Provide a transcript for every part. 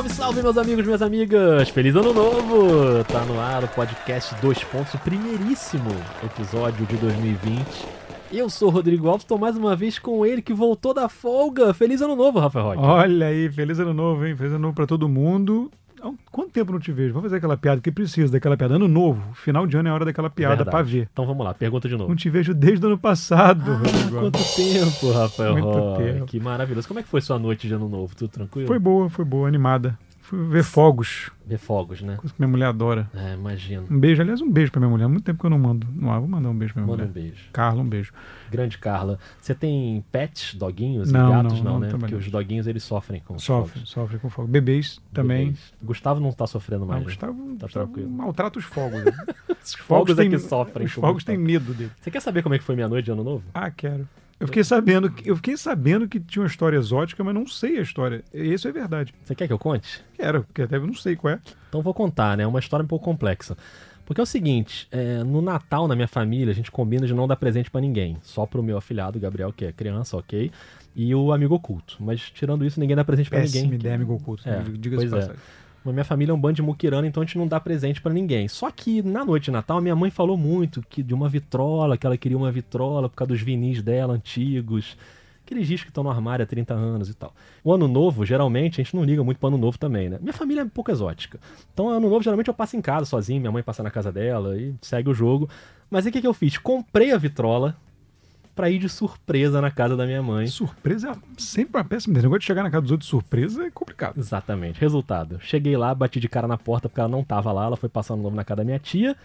Salve, salve, meus amigos, minhas amigas! Feliz Ano Novo! Tá no ar o podcast Dois Pontos, o primeiríssimo episódio de 2020. Eu sou o Rodrigo Alves, tô mais uma vez com ele que voltou da folga. Feliz Ano Novo, Rafael Roque. Olha aí, feliz ano novo, hein? Feliz ano novo pra todo mundo. Há Quanto tempo não te vejo? Vou fazer aquela piada que precisa daquela piada. Ano novo, final de ano é hora daquela piada Verdade. pra ver. Então vamos lá, pergunta de novo. Não te vejo desde o ano passado, Ah, quanto tempo, Rafael Muito Roque. tempo. Que maravilhoso. Como é que foi sua noite de Ano Novo? Tudo tranquilo? Foi boa, foi boa, animada. Fui ver fogos, Ver fogos, né? coisa que minha mulher adora. É, imagino. Um beijo, aliás, um beijo pra minha mulher. Há muito tempo que eu não mando. Não, vou mandar um beijo pra minha Manda um mulher. beijo. Carla, um beijo. Grande Carla. Você tem pets, doguinhos Não, e gatos? não, Não, não né? Porque os doguinhos eles sofrem com os Sofre, fogos. sofre com fogo. Bebês também. Bebês. Gustavo não tá sofrendo Não, mais. né? Gustavo, Tá Gustavo tranquilo. maltrata os fogos. Os fogos é têm- que sofrem. Os fogos têm medo dele. Você quer saber como é que foi minha noite de ano novo? Ah, quero. Eu fiquei sabendo, que- eu fiquei sabendo que tinha uma história exótica, mas não sei a história. Isso é verdade. Você quer que eu conte? Quero, porque até eu não sei qual é. Então vou contar, né? É uma história um pouco complexa. Porque é o seguinte, é, no Natal, na minha família, a gente combina de não dar presente pra ninguém. Só pro meu afilhado, Gabriel, que é criança, ok? E o amigo oculto. Mas tirando isso, ninguém dá presente pra Péssima ninguém. ideia, amigo oculto. É, Diga-se pois é. passagem. Na minha família é um bando de muquirana, então a gente não dá presente pra ninguém. Só que na noite de Natal, minha mãe falou muito que de uma vitrola, que ela queria uma vitrola por causa dos vinis dela antigos. Aqueles discos que estão no armário há 30 anos e tal. O ano novo, geralmente, a gente não liga muito pro ano novo também, né? Minha família é um pouco exótica. Então, ano novo, geralmente eu passo em casa sozinho, minha mãe passa na casa dela e segue o jogo. Mas aí o que, que eu fiz? Comprei a vitrola pra ir de surpresa na casa da minha mãe. Surpresa é sempre uma péssima ideia. O negócio de chegar na casa dos outros de surpresa é complicado. Exatamente. Resultado. Cheguei lá, bati de cara na porta porque ela não tava lá, ela foi passar no novo na casa da minha tia.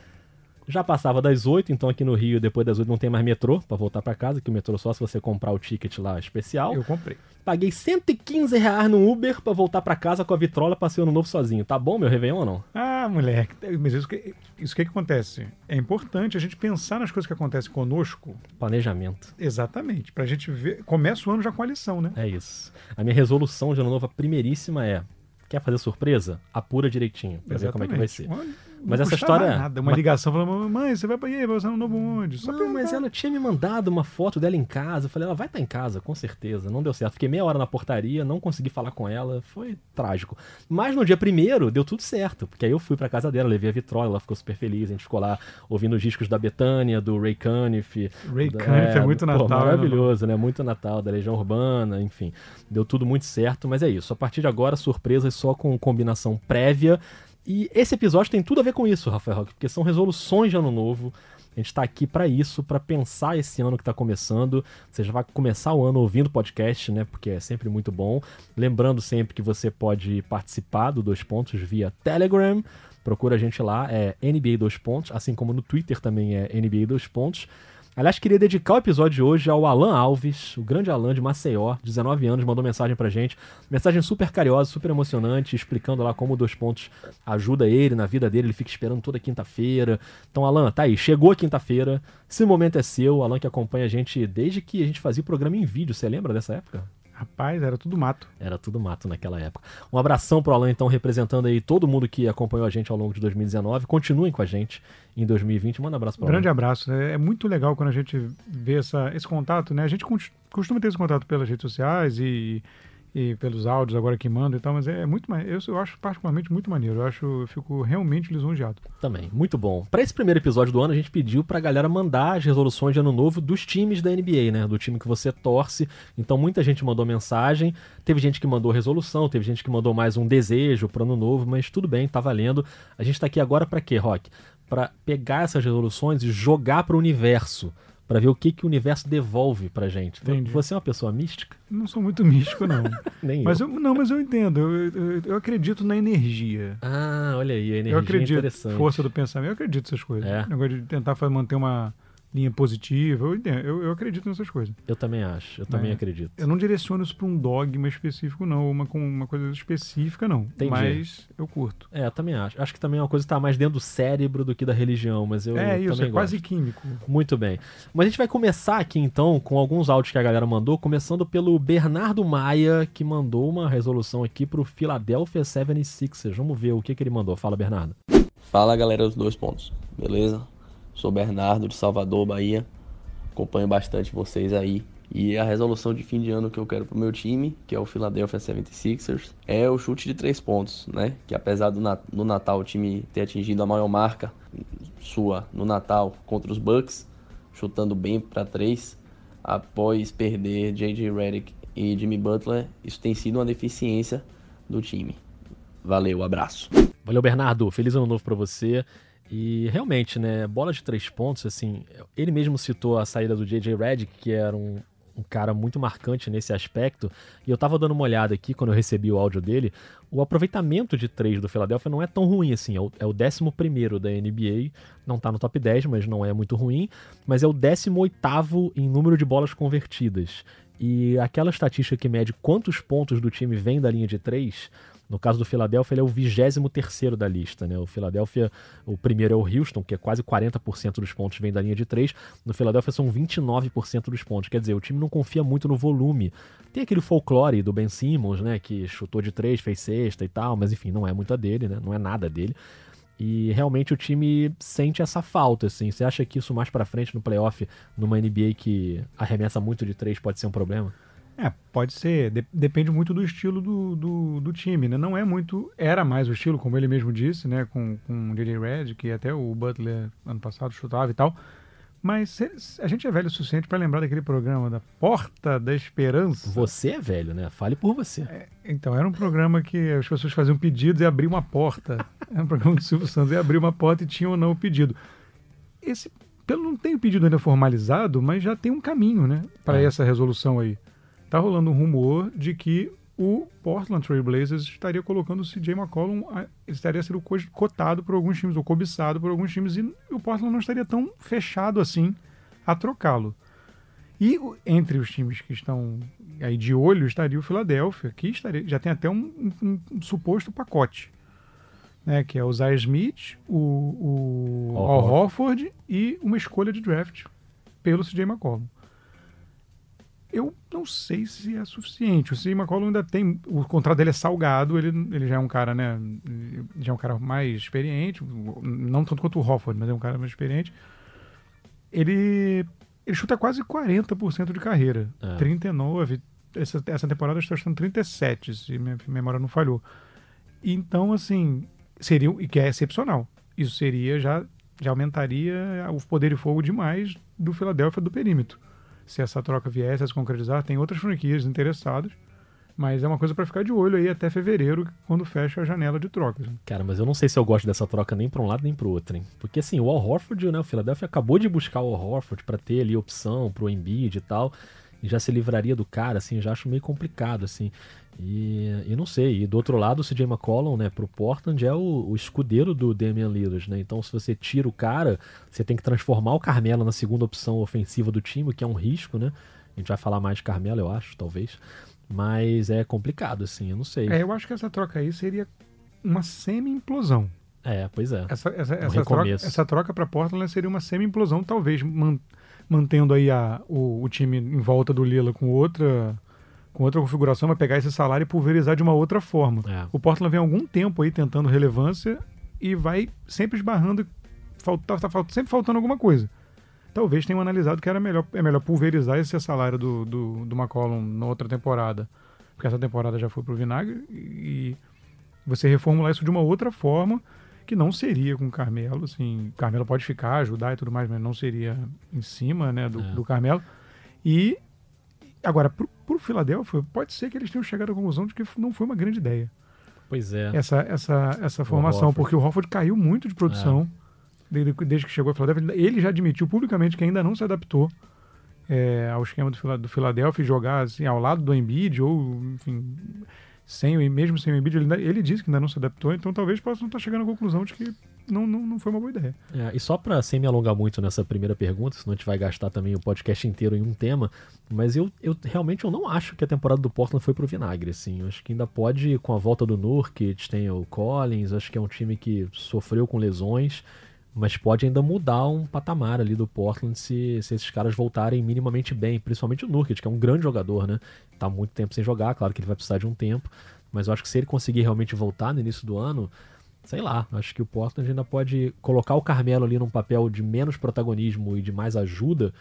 Já passava das 8, então aqui no Rio, depois das 8 não tem mais metrô pra voltar pra casa, que o metrô só se você comprar o ticket lá especial. Eu comprei. Paguei 115 reais no Uber pra voltar pra casa com a vitrola, passei o ano novo sozinho. Tá bom meu Réveillon ou não? Ah, moleque. Mas isso que, isso que, que acontece? É importante a gente pensar nas coisas que acontecem conosco. Planejamento. Exatamente. Pra gente ver. Começa o ano já com a lição, né? É isso. A minha resolução de ano novo, a primeiríssima é... Quer fazer surpresa? Apura direitinho, pra ver como é que vai ser. Olha, Mas essa história- Nada. Uma ligação falando, mãe, você vai pra aí, vai usar um novo onde? Só Não, mas ela tinha me mandado uma foto dela em casa. Eu falei, ela vai estar em casa, com certeza. Não deu certo. Fiquei meia hora na portaria, não consegui falar com ela. Foi trágico. Mas no dia primeiro, deu tudo certo. Porque aí eu fui pra casa dela, levei a vitrola, ela ficou super feliz. A gente ficou lá ouvindo os discos da Betânia, do Ray Cuniff. Ray da- Cuniff é muito pô, Natal, né, Maravilhoso, né? Muito Natal, da Legião Urbana, enfim. Deu tudo muito certo, mas é isso. A partir de agora, surpresas só com combinação prévia. E esse episódio tem tudo a ver com isso, Rafael Roque, porque são resoluções de ano novo. A gente está aqui para isso, para pensar esse ano que está começando. Você já vai começar o ano ouvindo podcast, né? Porque é sempre muito bom. Lembrando sempre que você pode participar do Dois Pontos via Telegram. Procura a gente lá, é NBA Dois Pontos, assim como no Twitter também é NBA Dois Pontos. Aliás, queria dedicar o episódio de hoje ao Alan Alves, o grande Alan de Maceió, 19 anos, mandou mensagem pra gente. Mensagem super carinhosa, super emocionante, explicando lá como o Dois Pontos ajuda ele na vida dele, ele fica esperando toda quinta-feira. Então, Alan, tá aí, chegou a quinta-feira, esse momento é seu. Alan que acompanha a gente desde que a gente fazia o programa em vídeo, você lembra dessa época? Rapaz, era tudo mato. Era tudo mato naquela época. Um abração pro Alan, então, representando aí todo mundo que acompanhou a gente ao longo de 2019. Continuem com a gente em 2020. Manda um abraço pro Um grande Alan. abraço. É, é muito legal quando a gente vê essa, esse contato, né? A gente costuma ter esse contato pelas redes sociais e, e pelos áudios agora que manda e tal, mas é muito mais. Eu, eu acho particularmente muito maneiro. Eu acho, eu fico realmente lisonjeado. Também, muito bom. Pra esse primeiro episódio do ano, a gente pediu pra galera mandar as resoluções de ano novo dos times da NBA, né? Do time que você torce. Então muita gente mandou mensagem, teve gente que mandou resolução, teve gente que mandou mais um desejo pro ano novo, mas tudo bem, tá valendo. A gente tá aqui agora pra quê, Rock? Pra pegar essas resoluções e jogar pro universo. Pra ver o que, que o universo devolve pra gente. Entendi. Você é uma pessoa mística? Não sou muito místico, não. Nem mas eu. eu, não, mas eu entendo. Eu, eu, eu acredito na energia. Ah, olha aí, a energia eu é acredito. interessante. Força do pensamento. Eu acredito nessas coisas. É. O negócio de tentar manter uma linha positiva. Eu, entendo. eu, eu acredito nessas coisas. Eu também acho, eu também É. acredito. Eu não direciono isso para um dogma específico, não. ou Uma, com uma coisa específica, não. Entendi. Mas eu curto. É, eu também acho. Acho que também é uma coisa que tá mais dentro do cérebro do que da religião, mas eu é isso, também é quase gosto. químico. Muito bem. Mas a gente vai começar aqui então com alguns áudios que a galera mandou, começando pelo Bernardo Maia, que mandou uma resolução aqui pro Philadelphia 76ers. Vamos ver o que, que ele mandou. Fala, Bernardo. Fala galera dos dois pontos, beleza? Sou Bernardo de Salvador, Bahia. Acompanho bastante vocês aí E a resolução de fim de ano que eu quero pro meu time, que é o Philadelphia 76ers, é o chute de três pontos, né? Que apesar do no Natal o time ter atingido a maior marca sua no Natal contra os Bucks, chutando bem para três, após perder J.J. Redick e Jimmy Butler, isso tem sido uma deficiência do time. Valeu, abraço. Valeu, Bernardo. Feliz ano novo para você. E realmente, né, bola de três pontos, assim, ele mesmo citou a saída do J.J. Redick, que era um, um cara muito marcante nesse aspecto. E eu tava dando uma olhada aqui quando eu recebi o áudio dele. O aproveitamento de três do Philadelphia não é tão ruim assim. É o, é o 11 da NBA. Não tá no top 10, mas não é muito ruim. Mas é o 18 em número de bolas convertidas. E aquela estatística que mede quantos pontos do time vem da linha de três no caso do Philadelphia, ele é o 23 da lista. Né? O Philadelphia, o primeiro é o Houston, que é quase 40% dos pontos vem da linha de 3. No Philadelphia são 29% dos pontos. Quer dizer, o time não confia muito no volume. Tem aquele folclore do Ben Simmons, né? Que chutou de 3, fez sexta e tal, mas enfim, não é muito dele, né? Não é nada dele. E realmente o time sente essa falta, assim. Você acha que isso mais para frente no playoff, numa NBA que arremessa muito de três, pode ser um problema? É, pode ser. De depende muito do estilo do, do, do, time, né? Não é muito... Era mais o estilo, como ele mesmo disse, né? Com, com o J.J. Red, que até o Butler ano passado chutava e tal. Mas a gente é velho o suficiente para lembrar daquele programa da Porta da Esperança. Você é velho, né? Fale por você. É, então, era um programa que as pessoas faziam pedidos e abriam uma porta. era um programa do Silvio Santos e abriu uma porta e tinha ou não o pedido. Esse, pelo não tem o pedido ainda formalizado, mas já tem um caminho, né? Para é. essa resolução aí tá rolando um rumor de que o Portland Trail Blazers estaria colocando o CJ McCollum, estaria sendo cotado por alguns times, ou cobiçado por alguns times, e o Portland não estaria tão fechado assim a trocá-lo. E entre os times que estão aí de olho estaria o Philadelphia, que estaria, já tem até um, um, um suposto pacote, né, que é o Zay Smith, o, o Al Horford e uma escolha de draft pelo CJ McCollum eu não sei se é suficiente. O CJ McCollum ainda tem. O contrato dele é salgado, ele, ele já é um cara, né? Já é um cara mais experiente, não tanto quanto o Hofford, mas é um cara mais experiente. Ele, ele chuta quase 40% de carreira. É. 39. Essa, essa temporada está chutando 37, se minha memória não falhou. Então, assim, seria. E que é excepcional. Isso seria já. Já aumentaria o poder de fogo demais do Philadelphia do perímetro se essa troca viesse a se concretizar. Tem outras franquias interessadas, mas é uma coisa para ficar de olho aí até fevereiro, quando fecha a janela de trocas. Cara, mas eu não sei se eu gosto dessa troca nem para um lado nem para o outro, hein? Porque assim, o Al Horford, né, o Philadelphia acabou de buscar o Al Horford para ter ali opção pro Embiid e tal, e já se livraria do cara, assim, já acho meio complicado, assim. E, e não sei, e do outro lado o CJ McCollum, né, pro Portland é o, o, escudeiro do Damian Lillard, né? Então se você tira o cara, você tem que transformar o Carmelo na segunda opção ofensiva do time, que é um risco, né? A gente vai falar mais de Carmelo, eu acho, talvez. Mas é complicado, assim, eu não sei. É, eu acho que essa troca aí seria uma semi-implosão. É, pois é. Essa, essa, um essa, troca, essa troca para Portland seria uma semi-implosão, talvez man, mantendo aí a, o, o time em volta do Lila com outra com outra configuração, vai pegar esse salário e pulverizar de uma outra forma. É. O Portland vem algum tempo aí tentando relevância e vai sempre esbarrando, falta, tá, tá sempre faltando alguma coisa. Talvez tenham analisado que era melhor, é melhor pulverizar esse salário do, do, do McCollum na outra temporada, porque essa temporada já foi pro vinagre, e você reformular isso de uma outra forma que não seria com o Carmelo, assim, Carmelo pode ficar, ajudar e tudo mais, mas não seria em cima, né, do, é. do Carmelo. E agora, pro, pro Philadelphia, pode ser que eles tenham chegado à conclusão de que não foi uma grande ideia. Pois é. Essa, essa, essa formação, porque o Hofford caiu muito de produção é. desde, desde, que chegou a Philadelphia. Ele já admitiu publicamente que ainda não se adaptou é, ao esquema do, do Philadelphia e jogar assim, ao lado do Embiid ou, enfim, sem, mesmo sem o Embiid, ele, ele disse que ainda não se adaptou, então talvez possa estar chegando à conclusão de que não, não, não foi uma boa ideia. É, e só para sem me alongar muito nessa primeira pergunta, senão a gente vai gastar também o podcast inteiro em um tema, mas eu, eu realmente eu não acho que a temporada do Portland foi pro vinagre, assim. Eu acho que ainda pode, com a volta do Nurkic, tem o Collins, acho que é um time que sofreu com lesões, mas pode ainda mudar um patamar ali do Portland se, se esses caras voltarem minimamente bem, principalmente o Nurkic, que é um grande jogador, né? Tá muito tempo sem jogar, claro que ele vai precisar de um tempo, mas eu acho que se ele conseguir realmente voltar no início do ano, sei lá, acho que o Portland ainda pode colocar o Carmelo ali num papel de menos protagonismo e de mais ajuda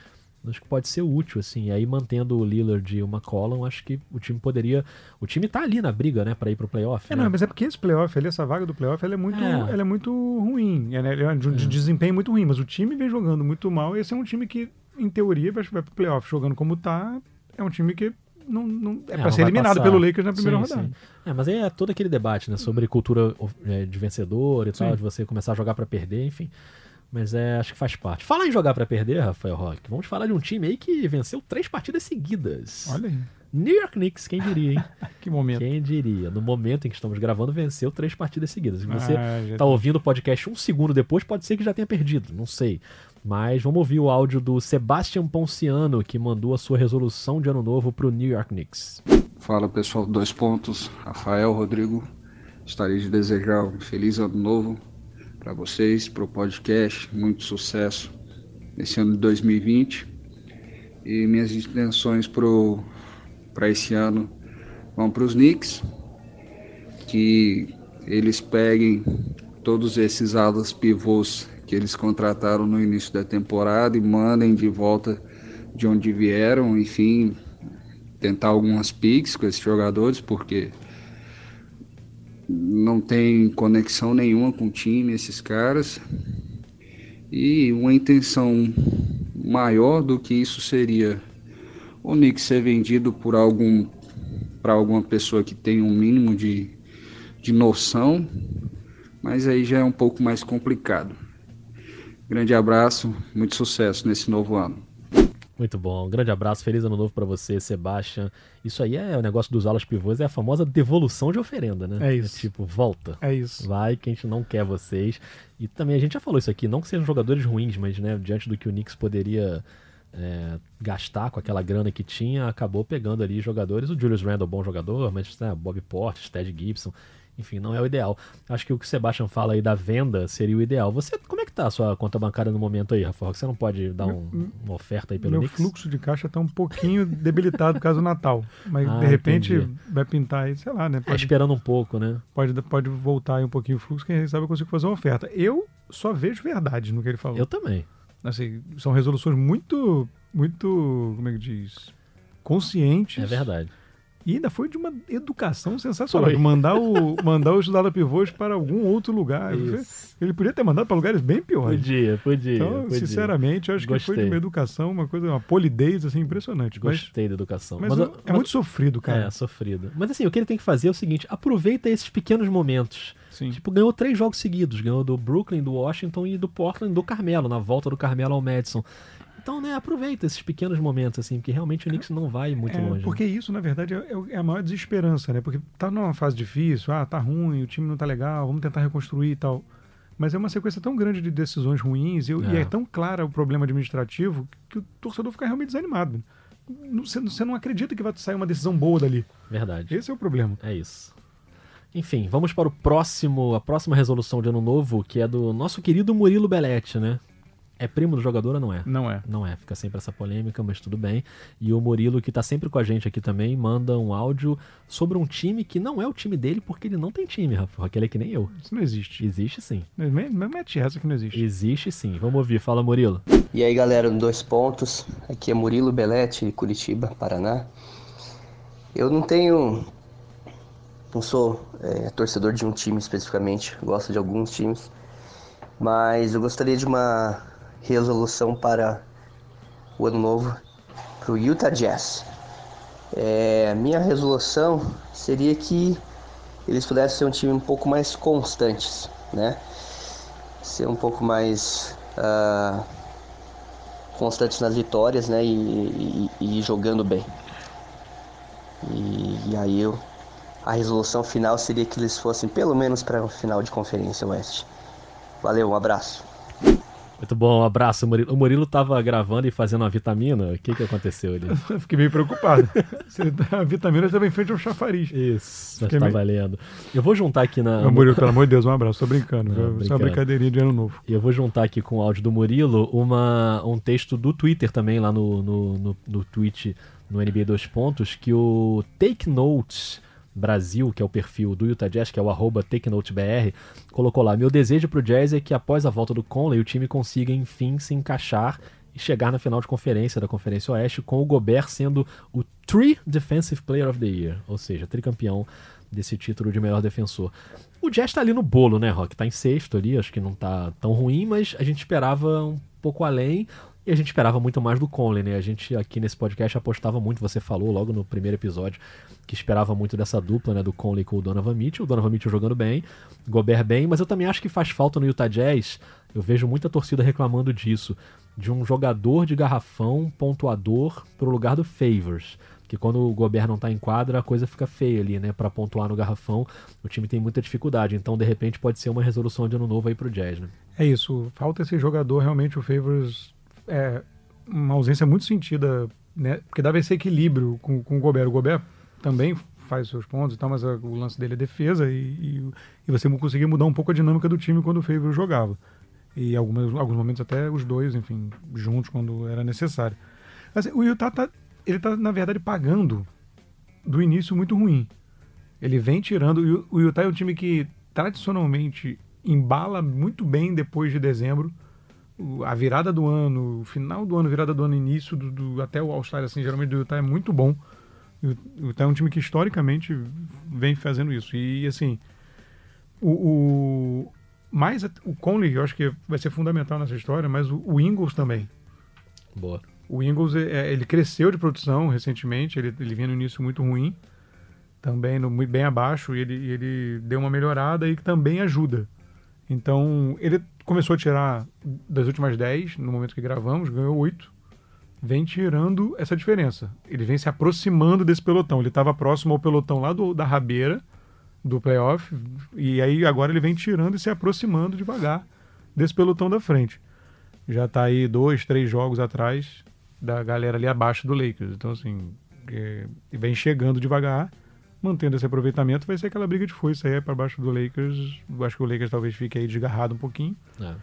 Acho que pode ser útil, assim. E aí, mantendo o Lillard e o McCollum, acho que o time poderia. O time tá ali na briga, né, pra ir pro playoff. É, né? não, mas é porque esse playoff, ali, essa vaga do playoff, ela é muito, É. ela é muito ruim. Ela é de, de desempenho muito ruim, mas o time vem jogando muito mal. E esse é um time que, em teoria, vai, vai pro playoff jogando como tá. É um time que não, não é, É, pra não ser eliminado passar. pelo Lakers na primeira Sim, rodada. sim. É, mas aí é todo aquele debate, né? Sobre cultura é, de vencedor e tal, Sim. de você começar a jogar pra perder, enfim. Mas é, acho que faz parte. Fala em jogar pra perder, Rafael Roque. Vamos falar de um time aí que venceu três partidas seguidas. Olha aí, New York Knicks, quem diria, hein? que momento. quem diria? No momento em que estamos gravando, venceu três partidas seguidas. Se você Ah, já- tá ouvindo o podcast um segundo depois, pode ser que já tenha perdido, não sei. Mas vamos ouvir o áudio do Sebastian Ponciano, que mandou a sua resolução de ano novo pro New York Knicks. Fala pessoal, dois pontos. Rafael, Rodrigo, gostaria de desejar um feliz ano novo para vocês, para o podcast, muito sucesso nesse ano de 2020. E minhas intenções para esse ano vão para os Knicks, que eles peguem todos esses alas pivôs que eles contrataram no início da temporada e mandem de volta de onde vieram, enfim, tentar algumas picks com esses jogadores, porque não tem conexão nenhuma com o time, esses caras. E uma intenção maior do que isso seria o Nick ser vendido por algum para alguma pessoa que tem um mínimo de, de noção, mas aí já é um pouco mais complicado. Grande abraço, muito sucesso nesse novo ano. Muito bom. Um grande abraço, feliz ano novo pra você, Sebastian. Isso aí é o negócio dos alas pivôs, é a famosa devolução de oferenda, né? É isso. tipo, volta. É isso. Vai que a gente não quer vocês. E também a gente já falou isso aqui, não que sejam jogadores ruins, mas né, diante do que o Knicks poderia é, gastar com aquela grana que tinha, acabou pegando ali jogadores. O Julius Randle, bom jogador, mas né, Bob Portis, Ted Gibson, enfim, não é o ideal. Acho que o que o Sebastian fala aí da venda seria o ideal. Você, como é tá a sua conta bancária no momento aí, Rafael? Você não pode dar um- uma oferta aí pelo Meu Knicks? fluxo de caixa tá um pouquinho debilitado por causa do Natal. Mas Ah, de repente entendi. vai pintar aí, sei lá, né? É, Pode, esperando um pouco, né? pode, pode voltar aí um pouquinho o fluxo, quem sabe eu consigo fazer uma oferta. Eu só vejo verdade no que ele falou. Eu também. Assim, são resoluções muito, muito, como é que diz? Conscientes. É verdade. E ainda foi de uma educação sensacional. Foi. Mandar, o, mandar os Lala pivôs para algum outro lugar. Isso. Ele podia ter mandado para lugares bem piores. Podia, podia. Então, podia. sinceramente, acho que foi Gostei. de uma educação, uma coisa, uma polidez assim impressionante. Mas, Gostei da educação. mas, eu- é mas- muito sofrido, cara. É, sofrido. Mas assim, o que ele tem que fazer é o seguinte: aproveita esses pequenos momentos. Sim. Tipo, ganhou três jogos seguidos. Ganhou do Brooklyn, do Washington e do Portland, do Carmelo, na volta do Carmelo ao Madison. Então, né, aproveita esses pequenos momentos, assim, porque realmente o Knicks não vai muito É, longe. né? porque isso, na verdade, é, é a maior desesperança, né? Porque tá numa fase difícil, ah, tá ruim, o time não tá legal, vamos tentar reconstruir e tal. Mas é uma sequência tão grande de decisões ruins e, e É. é tão clara o problema administrativo que o torcedor fica realmente desanimado. Você não acredita que vai sair uma decisão boa dali. Verdade. Esse é o problema. É isso. Enfim, vamos para o próximo, a próxima resolução de ano novo, que é do nosso querido Murilo Belletti, né? É primo do jogador ou não é? Não é. Não é, fica sempre essa polêmica, mas tudo bem. E o Murilo, que tá sempre com a gente aqui também, manda um áudio sobre um time que não é o time dele, porque ele não tem time, Rafa. Aquele é que nem eu. Isso não existe. Existe sim. Mas me- me Mete essa que não existe. Existe sim. Vamos ouvir. Fala, Murilo. E aí galera, dois pontos, aqui é Murilo Belete, Curitiba, Paraná. Eu não tenho. Não sou é, torcedor de um time especificamente, gosto de alguns times, mas eu gostaria de uma resolução para o ano novo para o Utah Jazz. É, minha resolução seria que eles pudessem ser um time um pouco mais constantes, né? Ser um pouco mais. ah, constantes nas vitórias, né? E, e- e jogando bem. E, e aí eu, a resolução final seria que eles fossem pelo menos para o final de conferência oeste. Valeu, um abraço. Muito bom, um abraço, Murilo. O Murilo tava gravando e fazendo uma vitamina. O que que aconteceu ali? Eu fiquei meio preocupado. A vitamina estava em frente ao chafariz. Isso, Fiquei tá meio- valendo. Eu vou juntar aqui na. Murilo, pelo amor de Deus, um abraço. Tô brincando. Não, viu? Isso é uma brincando. brincadeirinha de ano novo. E eu vou juntar aqui com o áudio do Murilo uma, um texto do Twitter também, lá no, no, no, no tweet no NBA 2 Pontos, que o Take Notes Brasil, que é o perfil do Utah Jazz, que é o arroba TakeNoteBR, colocou lá: Meu desejo pro Jazz é que após a volta do Conley o time consiga enfim se encaixar e chegar na final de conferência da Conferência Oeste, com o Gobert sendo o Three Defensive Player of the Year, ou seja, tricampeão desse título de melhor defensor. O Jazz tá ali no bolo, né, Rock? Tá em sexto ali, acho que não tá tão ruim, mas a gente esperava um pouco além. E a gente esperava muito mais do Conley, né? A gente aqui nesse podcast apostava muito, você falou logo no primeiro episódio, que esperava muito dessa dupla, né? Do Conley com o Donovan Mitchell. O Donovan Mitchell jogando bem, Gobert bem, mas eu também acho que faz falta no Utah Jazz. Eu vejo muita torcida reclamando disso. De um jogador de garrafão, pontuador, pro lugar do Favors. Que quando o Gobert não tá em quadra, a coisa fica feia ali, né? Pra pontuar no garrafão, o time tem muita dificuldade. Então, de repente, pode ser uma resolução de ano novo aí pro Jazz, né? É isso. Falta esse jogador, realmente, o Favors é uma ausência muito sentida, né? Porque dava esse equilíbrio com, com o Gobert. O Gobert também faz seus pontos e tal, mas a, o lance dele é defesa e, e, e, você conseguia mudar um pouco a dinâmica do time quando o Favors jogava. E algumas, alguns momentos até os dois, enfim, juntos quando era necessário. Assim, o Utah tá, ele tá, na verdade, pagando do início muito ruim. Ele vem tirando. O Utah é um time que tradicionalmente embala muito bem depois de dezembro a virada do ano, o final do ano, virada do ano, início do, do até o All-Star, assim, geralmente do Utah é muito bom. O Utah é um time que historicamente vem fazendo isso. E, assim, o, o mais o Conley, eu acho que vai ser fundamental nessa história, mas o, o Ingles também. Boa. O Ingles, é, ele cresceu de produção recentemente, ele, ele vinha no início muito ruim, também no, muito bem abaixo, e ele, ele deu uma melhorada e que também ajuda. Então, ele começou a tirar das últimas 10, no momento que gravamos, ganhou 8. Vem tirando essa diferença. Ele vem se aproximando desse pelotão. Ele estava próximo ao pelotão lá do, da rabeira do playoff. E aí agora ele vem tirando e se aproximando devagar desse pelotão da frente. Já está aí dois, três jogos atrás da galera ali abaixo do Lakers. Então, assim, é, vem chegando devagar mantendo esse aproveitamento, vai ser aquela briga de foice aí para baixo do Lakers. Eu acho que o Lakers talvez fique aí desgarrado um pouquinho. É.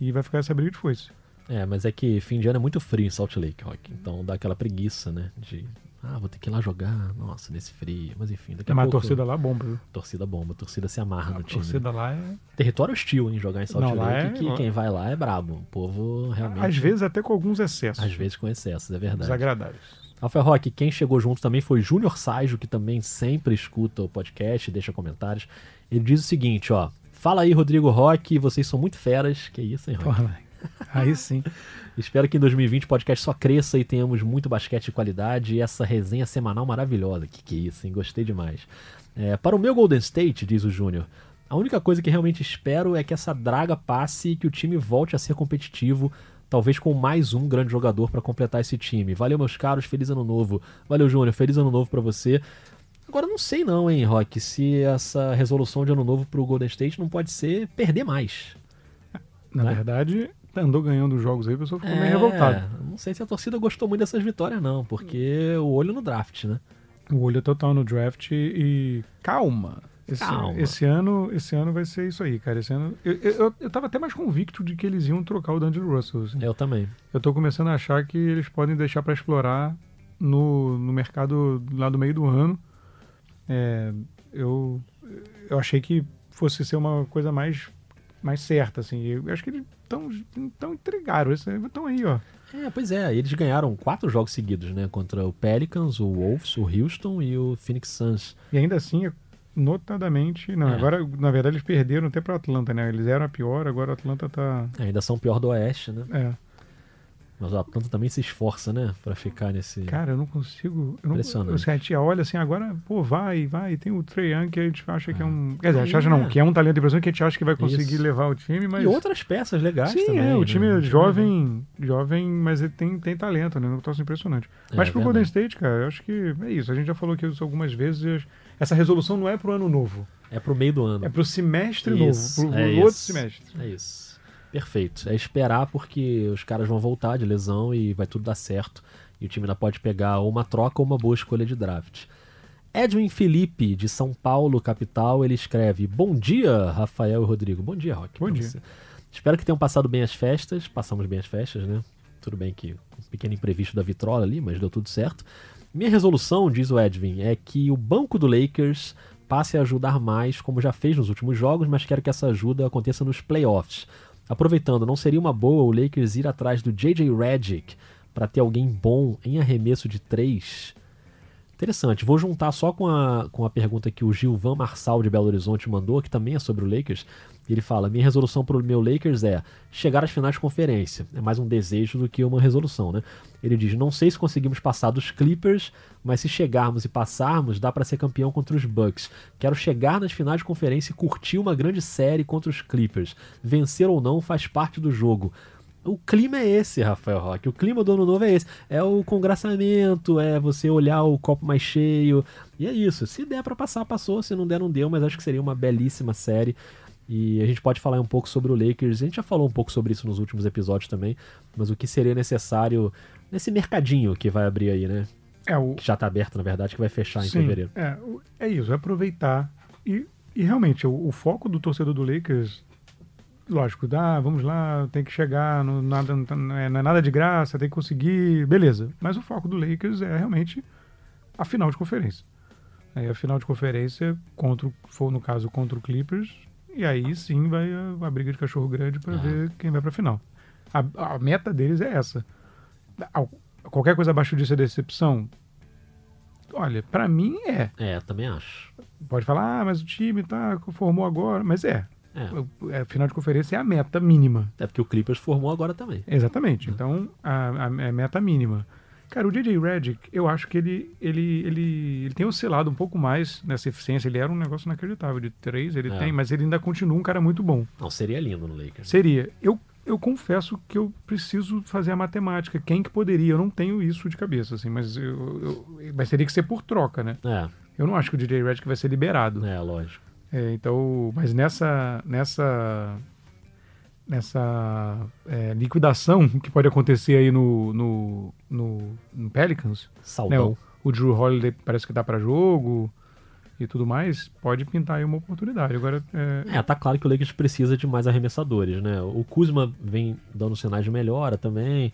E vai ficar essa briga de foice. É, mas é que fim de ano é muito frio em Salt Lake, Rock. Então dá aquela preguiça, né? De. Ah, vou ter que ir lá jogar. Nossa, nesse frio. Mas enfim, daqui a mas pouco. Mas a torcida lá bomba, viu? Torcida bomba, a torcida se amarra a no time. Torcida lá é. Território hostil, hein? Jogar em Salt Não, Lake. É... Que quem vai lá é brabo. O povo realmente. Às vezes até com alguns excessos. Às vezes com excessos, é verdade. Desagradáveis. Alfa Rock, quem chegou junto também foi Júnior Sajo, que também sempre escuta o podcast, deixa comentários. Ele diz o seguinte, ó. Fala aí, Rodrigo Rock, vocês são muito feras. Que isso, hein, Rock? Aí sim. Espero que em 2020 o podcast só cresça e tenhamos muito basquete de qualidade e essa resenha semanal maravilhosa. Que que é isso, hein? Gostei demais. É, para o meu Golden State, diz o Júnior, a única coisa que realmente espero é que essa draga passe e que o time volte a ser competitivo talvez com mais um grande jogador para completar esse time. Valeu, meus caros, feliz ano novo. Valeu, Júnior, feliz ano novo para você. Agora não sei não, hein, Rock, se essa resolução de ano novo pro Golden State não pode ser perder mais. Na né? verdade, andou ganhando os jogos aí, o pessoal ficou é, meio revoltado. Não sei se a torcida gostou muito dessas vitórias não, porque o olho no draft, né? O olho é total no draft e calma. Esse, esse, ano, esse ano vai ser isso aí, cara. Esse ano. Eu, eu, eu tava até mais convicto de que eles iam trocar o D'Angelo Russell. Assim. Eu também. Eu tô começando a achar que eles podem deixar para explorar no, no mercado lá do meio do ano. É, eu, eu achei que fosse ser uma coisa mais, mais certa, assim. Eu acho que eles tão, tão entregaram. Estão aí, ó. É, pois é. Eles ganharam quatro jogos seguidos, né? Contra o Pelicans, o Wolves, o Houston e o Phoenix Suns. E ainda assim, notadamente. Não, é. agora, na verdade, eles perderam até para Atlanta, né? Eles eram a pior, agora o Atlanta tá. É, ainda são pior do Oeste, né? É. Mas o Atlanta também se esforça, né? Pra ficar nesse. Cara, eu não consigo. Eu não, Impressionante. a gente olha assim, agora, pô, vai, vai. Tem o Trey Young que a gente acha que é um. Quer dizer, a gente acha não, que é um talento de impressão que a gente acha que vai conseguir Isso. levar o time, mas. E outras peças legais Sim, também. É, o time né? é jovem, jovem, mas ele tem, tem talento, né? Não troço impressionante. É, mas pro Golden State, cara, eu acho que é isso. A gente já falou aqui isso algumas vezes. Essa resolução não é pro ano novo. É pro meio do ano. É pro semestre isso, novo, pro, é outro isso, semestre. É isso. Perfeito. É esperar porque os caras vão voltar de lesão e vai tudo dar certo. E o time ainda pode pegar ou uma troca ou uma boa escolha de draft. Edwin Felipe, de São Paulo, capital, ele escreve: Bom dia, Rafael e Rodrigo. Bom dia, Rock. Bom dia. Você. Espero que tenham passado bem as festas. Passamos bem as festas, né? Tudo bem que um pequeno imprevisto da vitrola ali, mas deu tudo certo. Minha resolução, diz o Edwin, é que o banco do Lakers passe a ajudar mais, como já fez nos últimos jogos, mas quero que essa ajuda aconteça nos playoffs Aproveitando, não seria uma boa o Lakers ir atrás do J.J. Redick para ter alguém bom em arremesso de três? Interessante. Vou juntar só com a, com a pergunta que o Gilvan Marçal de Belo Horizonte mandou, que também é sobre o Lakers. Ele fala: Minha resolução para o meu Lakers é chegar às finais de conferência. É mais um desejo do que uma resolução, né? Ele diz: Não sei se conseguimos passar dos Clippers, mas se chegarmos e passarmos, dá para ser campeão contra os Bucks. Quero chegar nas finais de conferência e curtir uma grande série contra os Clippers. Vencer ou não faz parte do jogo. O clima é esse, Rafael Roque. O clima do ano novo é esse. É o congraçamento, é você olhar o copo mais cheio. E é isso. Se der para passar, passou. Se não der, não deu. Mas acho que seria uma belíssima série. E a gente pode falar um pouco sobre o Lakers. A gente já falou um pouco sobre isso nos últimos episódios também. Mas o que seria necessário nesse mercadinho que vai abrir aí, né? É, o... Que já tá aberto, na verdade, que vai fechar em Sim, fevereiro. É, é isso, é aproveitar. E, e realmente, o, o foco do torcedor do Lakers lógico, dá, vamos lá, tem que chegar, não, nada, não é, não é nada de graça, tem que conseguir, beleza. Mas o foco do Lakers é realmente a final de conferência. Aí a final de conferência, contra, for no caso contra o Clippers, e aí sim vai a, a briga de cachorro grande para Ah. ver quem vai para a final. A, a meta deles é essa. Al- Qualquer coisa abaixo disso é decepção? Olha, para mim é. É, também acho. Pode falar, ah, mas o time tá, formou agora, mas é. É. É, final de conferência é a meta mínima. É porque o Clippers formou agora também. Exatamente. Então, a, a, a meta mínima. Cara, o DJ Redick, eu acho que ele, ele, ele, ele tem oscilado um pouco mais nessa eficiência. Ele era um negócio inacreditável de três, ele É. tem, mas ele ainda continua um cara muito bom. Não, seria lindo no Lakers. Seria. Eu, eu confesso que eu preciso fazer a matemática. Quem que poderia? Eu não tenho isso de cabeça, assim, mas, eu, eu- mas teria que ser por troca, né? É, Eu não acho que o DJ Redick vai ser liberado. é, lógico. É, então, mas nessa nessa nessa é, liquidação que pode acontecer aí no no, no, no Pelicans, né, o, o Drew Holiday parece que dá para jogo e tudo mais, pode pintar aí uma oportunidade. Agora, é, É, tá claro que o Lakers precisa de mais arremessadores, né? O Kuzma vem dando sinais de melhora também,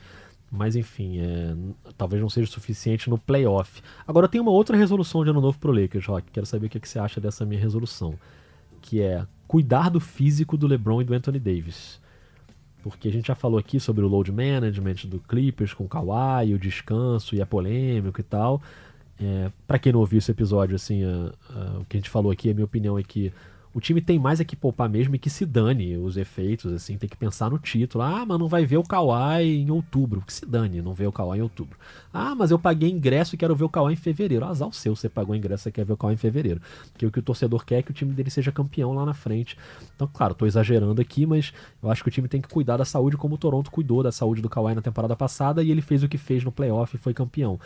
mas enfim, é, talvez não seja o suficiente no playoff. Agora tem uma outra resolução de ano novo pro Lakers, Rock. Quero saber o que, que você acha dessa minha resolução, que é cuidar do físico do LeBron e do Anthony Davis. Porque a gente já falou aqui sobre o load management do Clippers com o Kawhi, o descanso e a polêmica e tal. É, para quem não ouviu esse episódio, assim, a- a- o que a gente falou aqui, a minha opinião é que o time tem mais é que poupar mesmo e que se dane os efeitos, assim, tem que pensar no título. Ah, mas não vai ver o Kawhi em outubro. Que se dane, não ver o Kawhi em outubro. Ah, mas eu paguei ingresso e quero ver o Kawhi em fevereiro. Azar o seu, você pagou ingresso e quer ver o Kawhi em fevereiro. Porque o que o torcedor quer é que o time dele seja campeão lá na frente. Então, claro, tô exagerando aqui, mas eu acho que o time tem que cuidar da saúde como o Toronto cuidou da saúde do Kawhi na temporada passada e ele fez o que fez no playoff e foi campeão.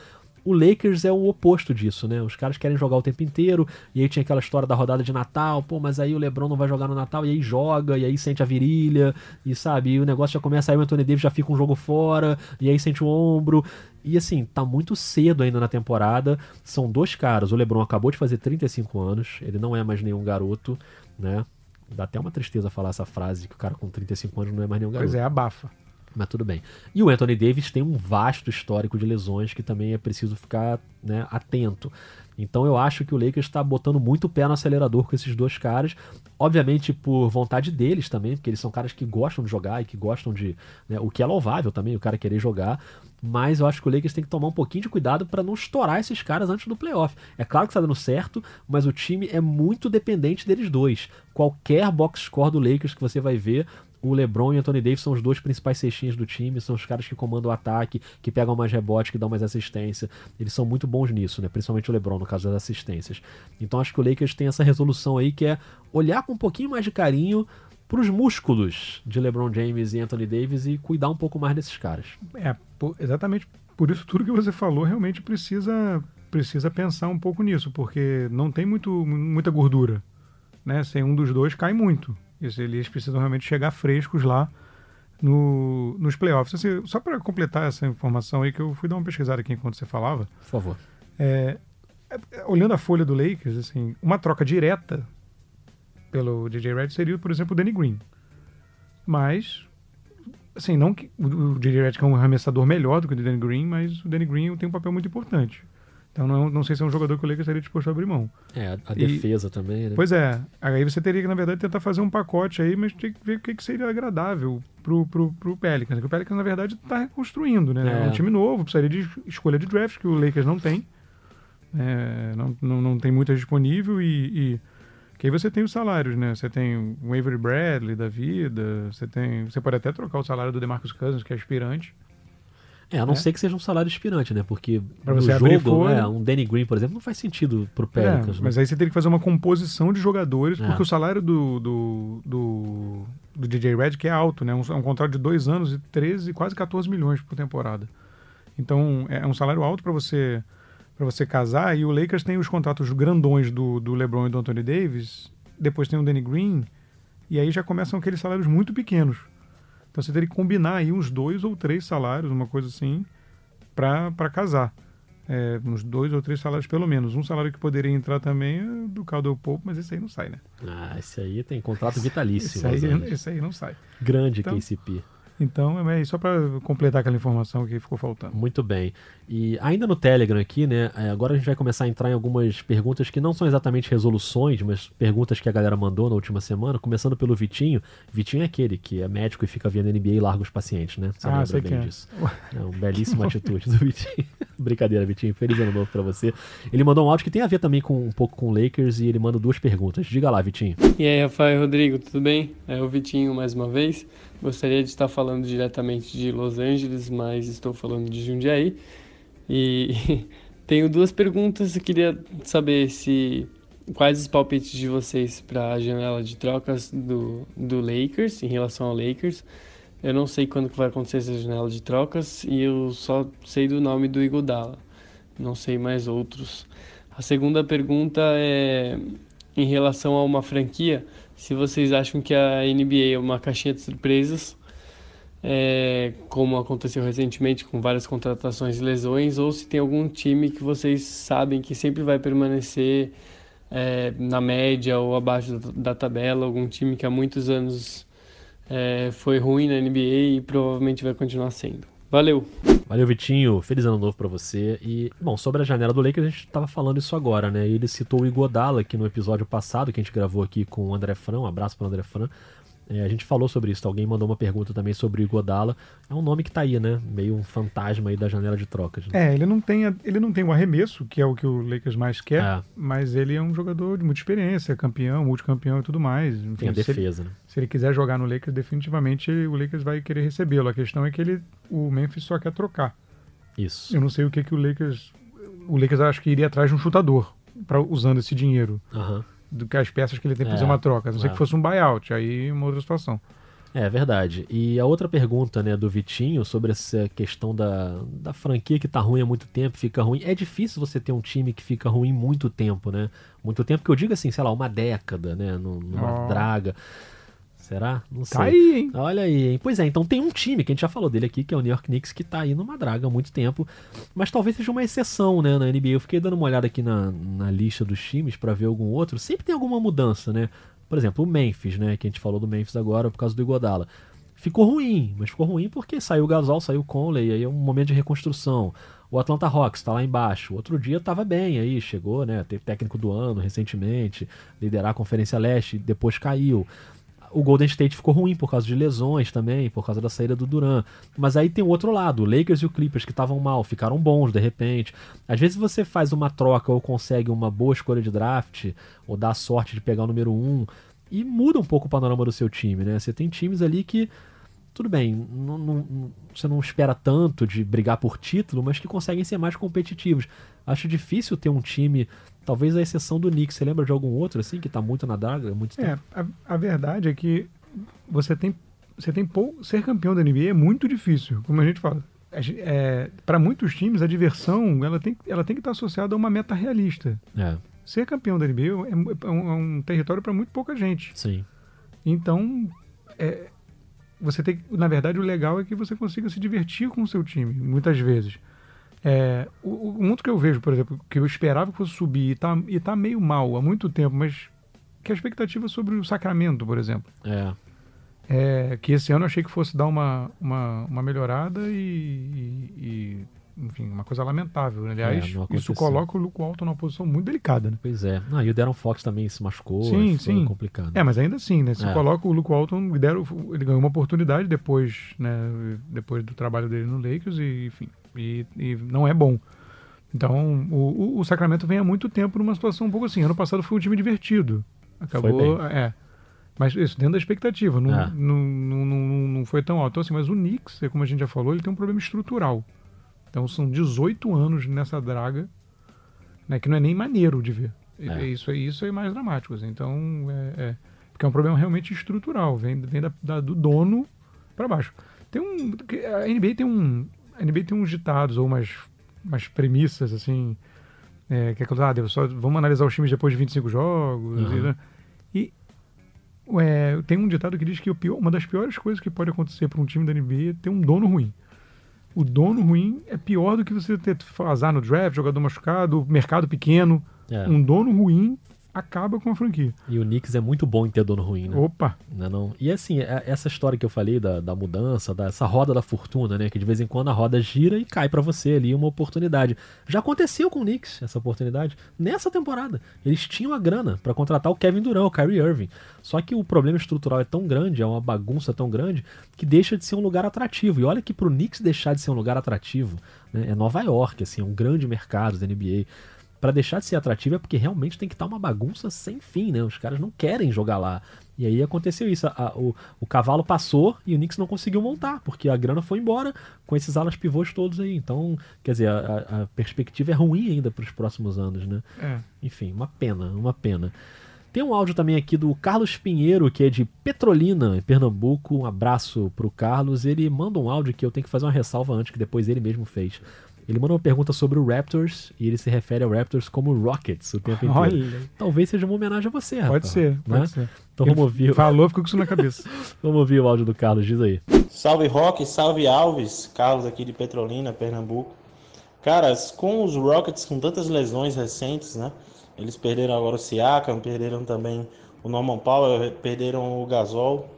O Lakers é o oposto disso, né? Os caras querem jogar o tempo inteiro, e aí tinha aquela história da rodada de Natal, pô, mas aí o LeBron não vai jogar no Natal, e aí joga, e aí sente a virilha, e sabe, e o negócio já começa, aí o Anthony Davis já fica um jogo fora, e aí sente o ombro. E assim, tá muito cedo ainda na temporada. São dois caras, o LeBron acabou de fazer 35 anos, ele não é mais nenhum garoto, né? Dá até uma tristeza falar essa frase, que o cara com 35 anos não é mais nenhum garoto pois é, abafa. Mas tudo bem. E o Anthony Davis tem um vasto histórico de lesões que também é preciso ficar né, atento. Então eu acho que o Lakers está botando muito pé no acelerador com esses dois caras. Obviamente por vontade deles também, porque eles são caras que gostam de jogar e que gostam de. né, o que é louvável também, o cara querer jogar. Mas eu acho que o Lakers tem que tomar um pouquinho de cuidado para não estourar esses caras antes do playoff. É claro que está dando certo, mas o time é muito dependente deles dois. Qualquer box score do Lakers que você vai ver, o LeBron e o Anthony Davis são os dois principais cestinhas do time, são os caras que comandam o ataque, que pegam mais rebote, que dão mais assistência. Eles são muito bons nisso, né? Principalmente o LeBron, no caso das assistências. Então acho que o Lakers tem essa resolução aí que é olhar com um pouquinho mais de carinho pros músculos de LeBron James e Anthony Davis e cuidar um pouco mais desses caras. É, exatamente por isso tudo que você falou realmente precisa precisa pensar um pouco nisso, porque não tem muito, muita gordura, né? Sem um dos dois cai muito. Eles precisam realmente chegar frescos lá no, nos playoffs. Assim, só para completar essa informação aí que eu fui dar uma pesquisada aqui enquanto você falava, Por favor. é, é, olhando a folha do Lakers, assim, uma troca direta pelo DJ Red seria, por exemplo, o Danny Green. Mas, assim, não que o, o DJ Red é um arremessador melhor do que o Danny Green, mas o Danny Green tem um papel muito importante. Então não, não sei se é um jogador que o Lakers estaria disposto a abrir mão. É, a E- defesa também, né? Pois é, aí você teria que, na verdade, tentar fazer um pacote aí, mas tem que ver o que, que seria agradável pro, pro, pro Pelicans. Porque o Pelicans, na verdade, está reconstruindo, né? É. É. um time novo, precisaria de es- escolha de draft, que o Lakers não tem. É, não, não, não tem muita disponível e, e que aí você tem os salários, né? Você tem o Avery Bradley da vida, você tem. Você pode até trocar o salário do DeMarcus Cousins, que é aspirante. É, a não É. ser que seja um salário inspirante, né? Porque Pra no jogo, é, um Danny Green, por exemplo, não faz sentido pro É, Pelicans, né? mas aí você teria que fazer uma composição de jogadores, É. porque o salário do, do, do, do DJ Redick é alto, né? Um- É um contrato de dois anos e 13, quase 14 milhões por temporada. Então é um salário alto para você para você casar. E o Lakers tem os contratos grandões do, do LeBron e do Anthony Davis. Depois tem o Danny Green. E aí já começam aqueles salários muito pequenos. Então você teria que combinar aí uns dois ou três salários, uma coisa assim, para casar. É, uns dois ou três salários pelo menos. Um salário que poderia entrar também é do Caldwell Pope, mas esse aí não sai, né? Ah, esse aí tem contrato vitalício. Esse aí, esse aí não sai. Grande Então- KCP. Então, é só para completar aquela informação que ficou faltando. Muito bem. E ainda no Telegram aqui, né? é, Agora a gente vai começar a entrar em algumas perguntas que não são exatamente resoluções, mas perguntas que a galera mandou na última semana, começando pelo Vitinho. Vitinho é aquele que é médico e fica vendo NBA e larga os pacientes, né? Você Ah, lembra sei bem quem é. disso. É uma belíssima atitude do Vitinho. Brincadeira, Vitinho. Feliz ano novo pra você. Ele mandou um áudio que tem a ver também com um pouco com o Lakers e ele manda duas perguntas. Diga lá, Vitinho. E aí, Rafael Rodrigo, tudo bem? É o Vitinho mais uma vez. Gostaria de estar falando diretamente de Los Angeles, mas estou falando de Jundiaí. E tenho duas perguntas. Eu queria saber se quais os palpites de vocês para a janela de trocas do, do Lakers em relação ao Lakers. Eu não sei quando que vai acontecer essa janela de trocas e eu só sei do nome do Iguodala. Não sei mais outros. A segunda pergunta é em relação a uma franquia, se vocês acham que a NBA é uma caixinha de surpresas, é, como aconteceu recentemente com várias contratações e lesões, ou se tem algum time que vocês sabem que sempre vai permanecer é, na média ou abaixo da, tabela, algum time que há muitos anos é, foi ruim na NBA e provavelmente vai continuar sendo. Valeu! Valeu, Vitinho. Feliz ano novo pra você. E, bom, sobre a janela do Lakers, a gente tava falando isso agora, né? Ele citou o Igodala aqui no episódio passado, que a gente gravou aqui com o André Fran. Um abraço pro André Fran. É, a gente falou sobre isso. Alguém mandou uma pergunta também sobre o Igodala. É um nome que tá aí, né? Meio um fantasma aí da janela de trocas. Né? É, ele não tem, a- ele não tem o arremesso, que é o que o Lakers mais quer, É. mas ele é um jogador de muita experiência, campeão, multicampeão e tudo mais. Enfim, Tem a se, ele, defesa, né? se ele quiser jogar no Lakers, definitivamente o Lakers vai querer recebê-lo. A questão é que ele, o Memphis só quer trocar. Isso. Eu não sei o que, que o Lakers. O Lakers acho que iria atrás de um chutador pra, usando esse dinheiro. Aham. Do que as peças que ele tem pra É, fazer uma troca. A não ser é. que fosse um buyout, aí é uma outra situação. É verdade. E a outra pergunta, né, do Vitinho sobre essa questão da, da franquia que tá ruim há muito tempo, fica ruim. É difícil você ter um time que fica ruim muito tempo, né? Muito tempo que eu digo assim, sei lá, uma década, né? num- Numa Ó. draga. Será? Não sei. Tá aí, hein? Olha aí, hein? Pois é, então tem um time que a gente já falou dele aqui, que é o New York Knicks, que tá aí numa draga há muito tempo, mas talvez seja uma exceção, né, na NBA. Eu fiquei dando uma olhada aqui na, na lista dos times pra ver algum outro. Sempre tem alguma mudança, né? Por exemplo, o Memphis, né, que a gente falou do Memphis agora por causa do Igodala. Ficou ruim, mas ficou ruim porque saiu o Gasol, saiu o Conley, aí é um momento de reconstrução. O Atlanta Hawks tá lá embaixo. Outro dia tava bem aí, chegou, né? Teve técnico do ano recentemente, liderar a Conferência Leste, depois caiu. O Golden State ficou ruim por causa de lesões também, por causa da saída do Duran. Mas aí tem o outro lado, o Lakers e o Clippers que estavam mal, ficaram bons de repente. Às vezes você faz uma troca ou consegue uma boa escolha de draft, ou dá a sorte de pegar o número um, e muda um pouco o panorama do seu time, né? Você tem times ali que, tudo bem, não- não- você não espera tanto de brigar por título, mas que conseguem ser mais competitivos. Acho difícil ter um time, talvez a exceção do Knicks. Você lembra de algum outro assim que tá muito na draga muito tempo? É, a, a verdade é que você tem, você tem pou, ser campeão da NBA é muito difícil, como a gente fala. para muitos times, a diversão ela tem, ela tem que estar associada a uma meta realista. É, Ser campeão da NBA é, mu- é um, é um território para muito pouca gente. sim. Então, é, você tem, na verdade, o legal é que você consiga se divertir com o seu time, muitas vezes. É, o, o muito que eu vejo, por exemplo, que eu esperava que fosse subir e tá, e tá meio mal há muito tempo, mas que a expectativa sobre o Sacramento, por exemplo. É. É, que esse ano eu achei que fosse dar uma, uma, uma melhorada e, e- e enfim, uma coisa lamentável. Aliás, É, isso coloca o Luke Walton numa posição muito delicada, né? Pois é. Ah, e o Darren Fox também se machucou. Sim, foi sim. complicado. É, mas ainda assim, né? Se É. coloca o Luke Walton, ele ganhou uma oportunidade depois, né? Depois do trabalho dele no Lakers e, enfim, e, e não é bom. Então, o, o- Sacramento vem há muito tempo numa situação um pouco assim. Ano passado foi um time divertido. Acabou, é. Mas isso, dentro da expectativa, não, É. não, não, não, não foi tão alto. Então, assim, mas o Knicks, é como a gente já falou, ele tem um problema estrutural. Então, são 18 anos nessa draga, né? Que não é nem maneiro de ver. É. Isso, é- isso é mais dramático. assim. Então, é, é- porque é um problema realmente estrutural, vem, vem da- da- do dono para baixo. Tem um, a NBA tem um, a NBA tem uns ditados ou umas, umas premissas assim, é, que é ah, Deus, só vamos analisar os times depois de 25 jogos. Uhum. E? E, tem um ditado que diz que o pior, uma das piores coisas que pode acontecer para um time da NBA é ter um dono ruim. O dono ruim é pior do que você ter azar no draft, jogador machucado, mercado pequeno. É. Um dono ruim acaba com a franquia. E o Knicks é muito bom em ter dono ruim, né? Opa! Né, não? E assim, é- essa história que eu falei da, da mudança, dessa roda da fortuna, né? Que de vez em quando a roda gira e cai pra você ali uma oportunidade. Já aconteceu com o Knicks essa oportunidade nessa temporada. Eles tinham a grana pra contratar o Kevin Durant, o Kyrie Irving. Só que o problema estrutural é tão grande, é uma bagunça tão grande, que deixa de ser um lugar atrativo. E olha que pro Knicks deixar de ser um lugar atrativo, né, é Nova York, assim, é um grande mercado da NBA. Pra deixar de ser atrativo é porque realmente tem que estar uma bagunça sem fim, né? Os caras não querem jogar lá. E aí aconteceu isso. a- o, o cavalo passou e o Knicks não conseguiu montar, porque a grana foi embora com esses alas pivôs todos aí. Então, quer dizer, a, a- a perspectiva é ruim ainda para os próximos anos, né? É. Enfim, uma pena, uma pena. Tem um áudio também aqui do Carlos Pinheiro, que é de Petrolina, em Pernambuco. Um abraço pro Carlos. Ele manda um áudio que eu tenho que fazer uma ressalva antes, que depois ele mesmo fez. Ele manda uma pergunta sobre o Raptors e ele se refere ao Raptors como Rockets o tempo inteiro. Olha, Talvez seja uma homenagem a você, pode Rafa, ser, né? pode ser. Então Ele vamos ouvir, Falou, ficou com isso na cabeça. vamos ouvir o áudio do Carlos, diz aí. Salve Rock, salve Alves, Carlos aqui de Petrolina, Pernambuco. Caras, com os Rockets com tantas lesões recentes, né? Eles perderam agora o Siakam, perderam também o Norman Powell, perderam o Gasol.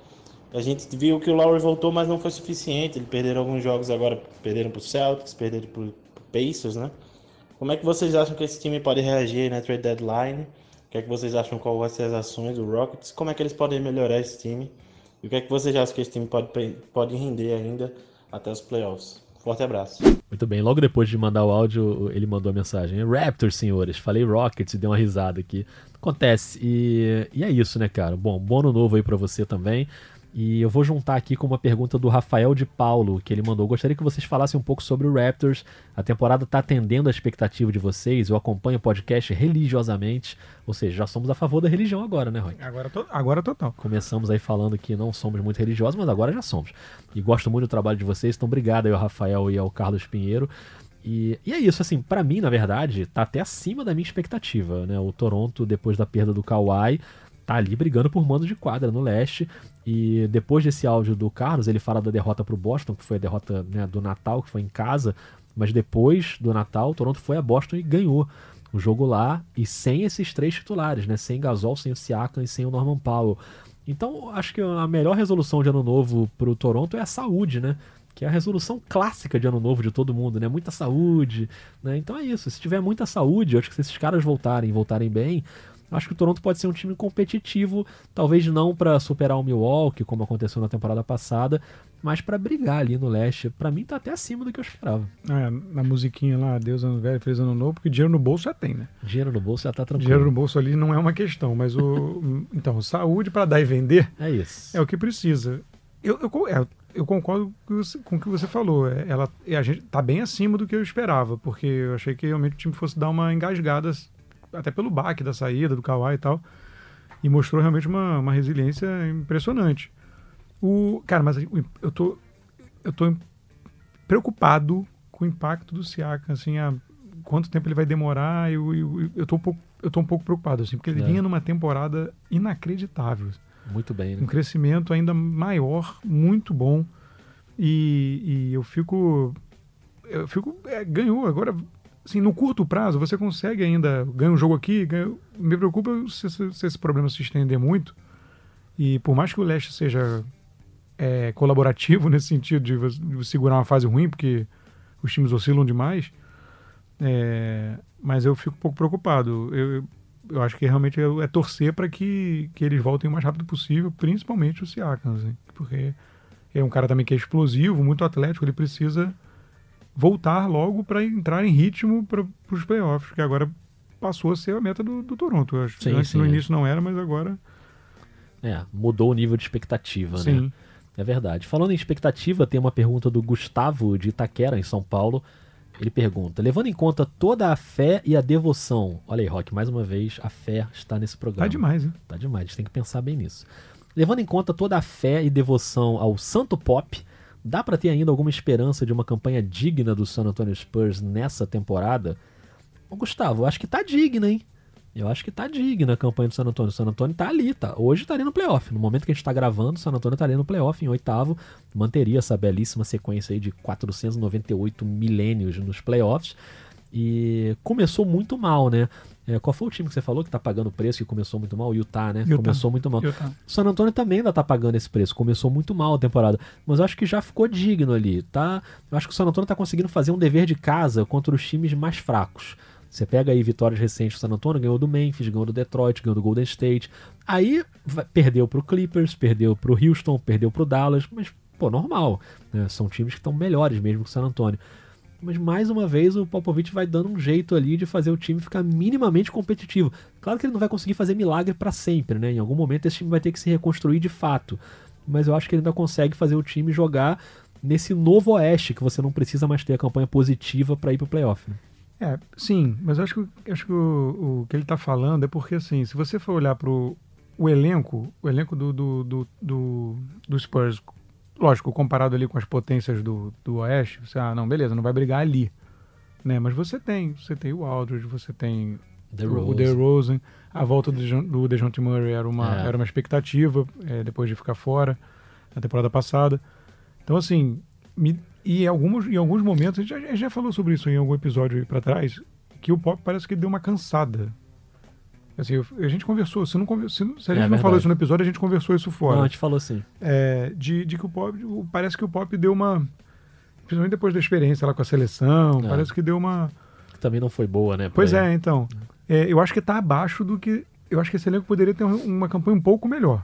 A gente viu que o Lowry voltou, mas não foi suficiente. Eles perderam alguns jogos agora, perderam pro Celtics, perderam pro pro Pacers, né? Como é que vocês acham que esse time pode reagir na trade deadline? O que é que vocês acham qual vai ser as ações do Rockets? Como é que eles podem melhorar esse time? E o que é que vocês acham que esse time pode, pode render ainda até os playoffs? Forte abraço. Muito bem, logo depois de mandar o áudio, ele mandou a mensagem. Raptors, senhores. Falei Rockets e deu uma risada aqui. Acontece. E, e é isso, né, cara? Bom, ano novo aí pra você também. E eu vou juntar aqui com uma pergunta do Rafael de Paulo, que ele mandou. Gostaria que vocês falassem um pouco sobre o Raptors. A temporada tá atendendo a expectativa de vocês. Eu acompanho o podcast religiosamente. Ou seja, já somos a favor da religião agora, né, Roy? Agora, to- agora total. Começamos aí falando que não somos muito religiosos, mas agora já somos. E gosto muito do trabalho de vocês, então obrigado aí ao Rafael e ao Carlos Pinheiro. E, e é isso, assim, pra mim, na verdade, tá até acima da minha expectativa, né? O Toronto, depois da perda do Kawhi, tá ali brigando por mando de quadra no leste. E depois desse áudio do Carlos, ele fala da derrota pro Boston, que foi a derrota né, do Natal, que foi em casa. Mas depois do Natal, o Toronto foi a Boston e ganhou o jogo lá e sem esses três titulares, né? Sem Gasol, sem o Siakam e sem o Norman Powell. Então, acho que a melhor resolução de ano novo pro Toronto é a saúde, né? Que é a resolução clássica de ano novo de todo mundo, né? Muita saúde, né? Então é isso. Se tiver muita saúde, eu acho que se esses caras voltarem, voltarem bem, acho que o Toronto pode ser um time competitivo, talvez não para superar o Milwaukee, como aconteceu na temporada passada, mas para brigar ali no leste. Para mim tá até acima do que eu esperava. É, na musiquinha lá, Deus ano velho, feliz ano novo, porque dinheiro no bolso já tem, né? Dinheiro no bolso já tá tranquilo. Dinheiro no bolso ali não é uma questão, mas o. então, saúde para dar e vender É isso. é o que precisa. Eu, eu, é, eu concordo com o que você falou. É, Ela, é, a gente tá bem acima do que eu esperava, porque eu achei que realmente o time fosse dar uma engasgada, até pelo baque da saída, do Kawhi e tal. E mostrou realmente uma, uma resiliência impressionante. O, cara, mas eu tô, eu tô preocupado com o impacto do Siakam, assim, a quanto tempo ele vai demorar, eu, eu, eu, tô, um pouco, eu tô um pouco preocupado, assim, porque ele É. vinha numa temporada inacreditável Muito bem, um né? crescimento ainda maior, muito bom. E, e eu fico. Eu fico. é, ganhou. Agora, assim, no curto prazo, você consegue ainda. Ganha um jogo aqui. Ganha, me preocupa se, se- se esse problema se estender muito. E por mais que o Leste seja é, colaborativo nesse sentido de, de segurar uma fase ruim, porque os times oscilam demais. É, mas eu fico um pouco preocupado. Eu, eu acho que realmente é, é torcer para que, que eles voltem o mais rápido possível, principalmente o Siakam, assim, porque é um cara também que é explosivo, muito atlético, ele precisa voltar logo para entrar em ritmo para os playoffs, que agora passou a ser a meta do, do Toronto. Eu acho. Sim, Antes sim, no é. início não era, mas agora É, mudou o nível de expectativa, né? sim. É verdade. Falando em expectativa, tem uma pergunta do Gustavo de Itaquera, em São Paulo. Ele pergunta: levando em conta toda a fé e a devoção. Olha aí, Rock, mais uma vez, a fé está nesse programa. Tá demais, hein? Tá demais, a gente tem que pensar bem nisso. Levando em conta toda a fé e devoção ao Santo Pop, dá pra ter ainda alguma esperança de uma campanha digna do San Antonio Spurs nessa temporada? Ô, Gustavo, eu acho que tá digna, hein? Eu acho que tá digna a campanha do San Antonio. O San Antonio tá ali, tá? Hoje estaria no playoff. No momento que a gente tá gravando, o San Antonio estaria no playoff em oitavo. Manteria essa belíssima sequência aí de 498 milênios nos playoffs. E começou muito mal, né? É, qual foi o time que você falou que tá pagando o preço que começou muito mal? O Utah, né? Utah. Começou muito mal. Tá. O San Antonio também ainda tá pagando esse preço. Começou muito mal a temporada. Mas eu acho que já ficou digno ali, tá? Eu acho que o San Antonio tá conseguindo fazer um dever de casa contra os times mais fracos. Você pega aí vitórias recentes do San Antonio, ganhou do Memphis, ganhou do Detroit, ganhou do Golden State. Aí perdeu pro Clippers, perdeu pro Houston, perdeu pro Dallas, mas, pô, normal. né? São times que estão melhores mesmo que o San Antonio. Mas mais uma vez o Popovich vai dando um jeito ali de fazer o time ficar minimamente competitivo. Claro que ele não vai conseguir fazer milagre pra sempre, né? Em algum momento esse time vai ter que se reconstruir de fato. Mas eu acho que ele ainda consegue fazer o time jogar nesse novo oeste que você não precisa mais ter a campanha positiva pra ir pro playoff. Né? É, sim, mas eu acho que, acho que o, o que ele está falando é porque, assim, se você for olhar para o elenco, o elenco do, do, do, do, do Spurs, lógico, comparado ali com as potências do, do Oeste, você, ah, não, beleza, não vai brigar ali, né? Mas você tem, você tem o Aldridge, você tem The o- o. DeRozan, a volta do, DeJounte Murray era uma, É. era uma expectativa, é, depois de ficar fora na temporada passada. Então, assim, me- e em alguns, em alguns momentos, a gente já, já falou sobre isso em algum episódio aí pra trás, que o Pop parece que deu uma cansada. Assim, eu- a gente conversou, se, não, se, se a É gente não falou isso no episódio, a gente conversou isso fora. Não, a gente falou assim. É, de, de que o Pop, parece que o Pop deu uma, principalmente depois da experiência lá com a seleção, É. parece que deu uma... Que também não foi boa, né? Pois ele. é, então. É, eu acho que está abaixo do que. Eu acho que esse elenco poderia ter um- uma campanha um pouco melhor.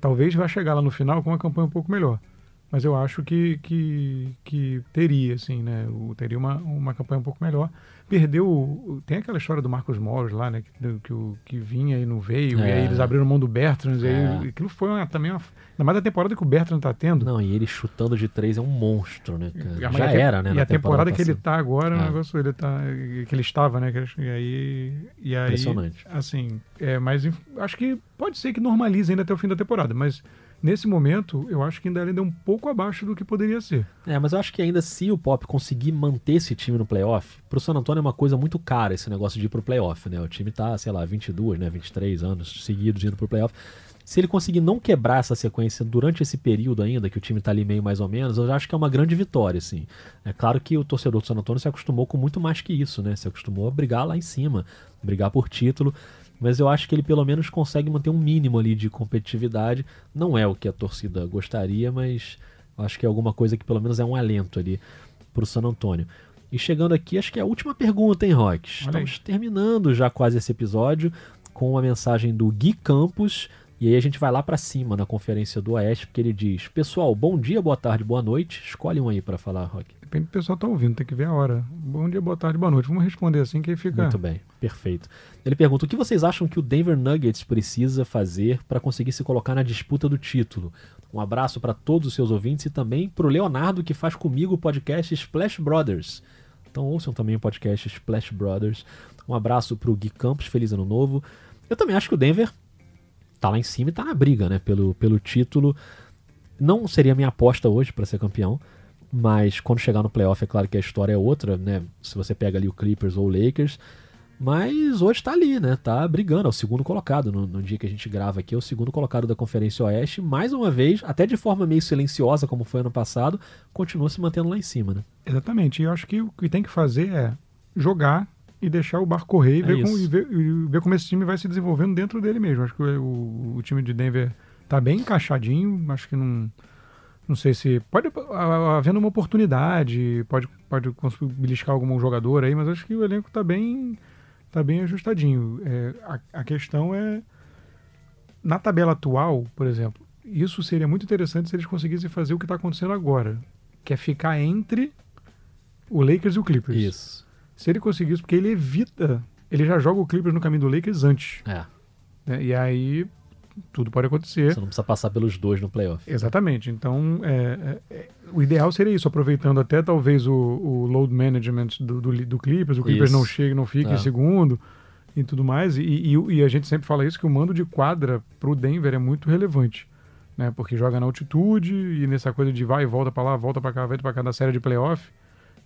Talvez vá chegar lá no final com uma campanha um pouco melhor. Mas eu acho que, que, que teria, assim, né? O- teria uma, uma campanha um pouco melhor. Perdeu. o- o- Tem aquela história do Marcos Morris lá, né? Que, que, o- que vinha e não veio. E É. aí eles abriram mão do Bertrand. E É. aí aquilo foi uma- também uma. Ainda mais a temporada que o Bertrand tá tendo. Não, e ele chutando de três é um monstro, né, Já a te- era, né? E a temporada que ele tá agora, é um É. negócio, ele tá, que ele estava, né? E aí, e aí Impressionante. assim, é, mas acho que pode ser que normalize ainda até o fim da temporada, mas nesse momento eu acho que ainda é um pouco abaixo do que poderia ser. É, mas eu acho que ainda se o Pop conseguir manter esse time no playoff, pro San Antonio é uma coisa muito cara esse negócio de ir pro playoff, né? O time tá, sei lá, 22, né, 23 anos seguidos indo pro playoff. Se ele conseguir não quebrar essa sequência durante esse período ainda, que o time tá ali meio mais ou menos, eu acho que é uma grande vitória, assim. É claro que o torcedor do San Antonio se acostumou com muito mais que isso, né? Se acostumou a brigar lá em cima, brigar por título. Mas eu acho que ele pelo menos consegue manter um mínimo ali de competitividade. Não é o que a torcida gostaria, mas acho que é alguma coisa que pelo menos é um alento ali pro San Antonio. E chegando aqui, acho que é a última pergunta, hein, Rock? Olha Estamos terminando já quase esse episódio com a mensagem do Gui Campos. E aí a gente vai lá pra cima na Conferência do Oeste, porque ele diz: Pessoal, bom dia, boa tarde, boa noite. Escolhe um aí pra falar, Rock. Depende do pessoal tá ouvindo, tem que ver a hora. Bom dia, boa tarde, boa noite. Vamos responder assim que aí fica. Muito bem, perfeito. Ele pergunta: o que vocês acham que o Denver Nuggets precisa fazer para conseguir se colocar na disputa do título? Um abraço para todos os seus ouvintes e também para o Leonardo que faz comigo o podcast Splash Brothers. Então ouçam também o podcast Splash Brothers. Um abraço para o Gui Campos, feliz ano novo. Eu também acho que o Denver tá lá em cima e tá na briga, né, pelo, pelo título. Não seria minha aposta hoje para ser campeão, mas quando chegar no playoff é claro que a história é outra, né? Se você pega ali o Clippers ou o Lakers, mas hoje tá ali, né? Tá brigando, é o segundo colocado no, no dia que a gente grava aqui, é o segundo colocado da Conferência Oeste, mais uma vez, até de forma meio silenciosa como foi ano passado, continua se mantendo lá em cima, né? Exatamente. E eu acho que o que tem que fazer é jogar e deixar o barco correr e, É ver, como, e ver, e ver como esse time vai se desenvolvendo dentro dele mesmo. Acho que o, o time de Denver tá bem encaixadinho, acho que não, Não sei se. Pode havendo uma oportunidade, pode, pode conseguir beliscar algum jogador aí, mas acho que o elenco tá bem, tá bem ajustadinho. É, a, a questão é. Na tabela atual, por exemplo, isso seria muito interessante se eles conseguissem fazer o que está acontecendo agora, que é ficar entre o Lakers e o Clippers. Isso. Se ele conseguir isso, porque ele evita. Ele já joga o Clippers no caminho do Lakers antes. É. né? E aí tudo pode acontecer. Você não precisa passar pelos dois no playoff. Exatamente. Então, é, é, é, o ideal seria isso, aproveitando até talvez o, o load management do, do, do Clippers, o Clippers Isso. não chega, não fica É. em segundo e tudo mais. E, e, e a gente sempre fala isso, que o mando de quadra pro Denver é muito relevante. Né? Porque joga na altitude e nessa coisa de vai e volta pra lá, volta pra cá, volta pra cá na série de playoff,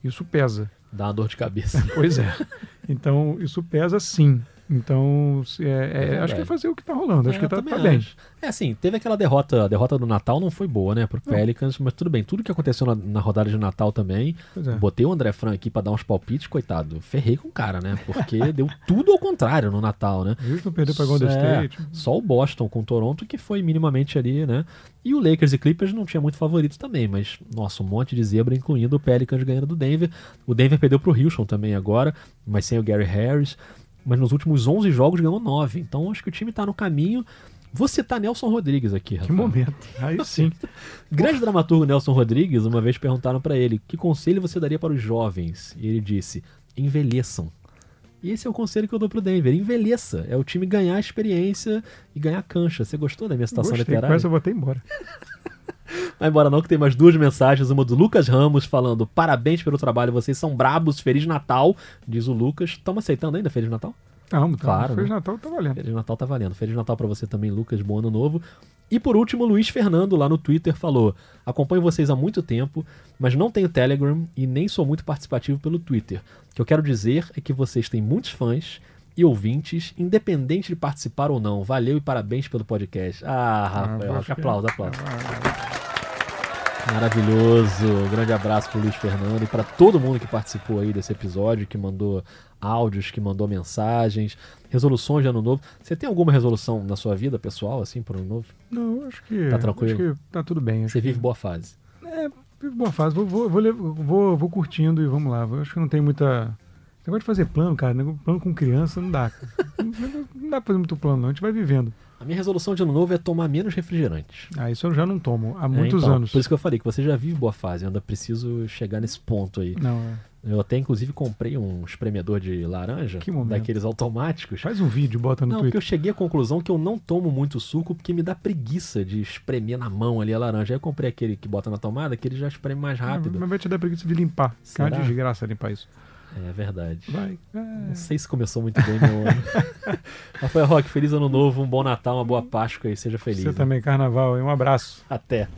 isso pesa. Dá uma dor de cabeça. Pois é. Então, isso pesa sim. Então, é- é- verdade. acho que é fazer o que tá rolando. Acho É, que eu tá, tá bem. É assim, teve aquela derrota, a derrota do Natal não foi boa, né, pro Pelicans, mas tudo bem, tudo que aconteceu na, na rodada de Natal também, é. botei o André Fran aqui pra dar uns palpites, coitado, ferrei com o cara, né, porque deu tudo ao contrário no Natal, né. Houston perdeu pra Golden É, State. Só o Boston com o Toronto que foi minimamente ali, né? E o Lakers e Clippers não tinha muito favorito também, mas nossa, um monte de zebra, incluindo o Pelicans ganhando do Denver. O Denver perdeu pro Houston também agora, mas sem o Gary Harris. Mas nos últimos 11 jogos ganhou 9. Então acho que o time tá no caminho. Vou citar Nelson Rodrigues aqui, Que Rafael. momento. Aí sim. Grande dramaturgo Nelson Rodrigues, uma vez perguntaram pra ele: "Que conselho você daria para os jovens?" E ele disse: "Envelheçam." E esse é o conselho que eu dou pro Denver: envelheça. É o time ganhar experiência e ganhar cancha. Você gostou da minha citação Gostei, literária? essa eu vou até embora. Vai embora não, que tem mais duas mensagens. Uma do Lucas Ramos falando: parabéns pelo trabalho, vocês são brabos, Feliz Natal, diz o Lucas. Estamos aceitando ainda Feliz Natal? Tá. Claro, Feliz né? Natal tá valendo. Feliz Natal tá valendo. Feliz Natal pra você também, Lucas. Bom ano novo. E por último, Luiz Fernando lá no Twitter falou: acompanho vocês há muito tempo, mas não tenho Telegram e nem sou muito participativo pelo Twitter. O que eu quero dizer é que vocês têm muitos fãs e ouvintes, independente de participar ou não. Valeu e parabéns pelo podcast. Ah, Rafael, acho que- aplausos, aplausos. Maravilhoso. Um grande abraço pro Luiz Fernando e para todo mundo que participou aí desse episódio, que mandou áudios, que mandou mensagens, resoluções de ano novo. Você tem alguma resolução na sua vida pessoal, assim, para ano novo? Não, acho que. Tá tranquilo? Acho que tá tudo bem. Você que- vive boa fase. É, vive boa fase. Vou, vou, vou, vou, vou curtindo e vamos lá. Acho que não tem muita. Esse negócio de fazer plano, cara, nego- plano com criança não dá. não dá pra fazer muito plano, não. A gente vai vivendo. A minha resolução de ano novo é tomar menos refrigerantes. Ah, isso eu já não tomo há É, muitos então, anos. Por isso que eu falei que você já vive boa fase. Ainda preciso chegar nesse ponto aí. Não, é. Eu até, inclusive, comprei um espremedor de laranja, daqueles automáticos. Faz um vídeo, bota no Não, porque Twitter. eu cheguei à conclusão que eu não tomo muito suco porque me dá preguiça de espremer na mão ali a laranja. Aí eu comprei aquele que bota na tomada, que ele já espreme mais rápido. Mas vai te dar preguiça de limpar. Que é uma Será? desgraça limpar isso. É verdade. Vai. Não É. sei se começou muito bem meu ano. Rafael Roque, feliz ano novo, um bom Natal, uma boa Páscoa e seja feliz. Você hein? também, carnaval. hein? Um abraço. Até.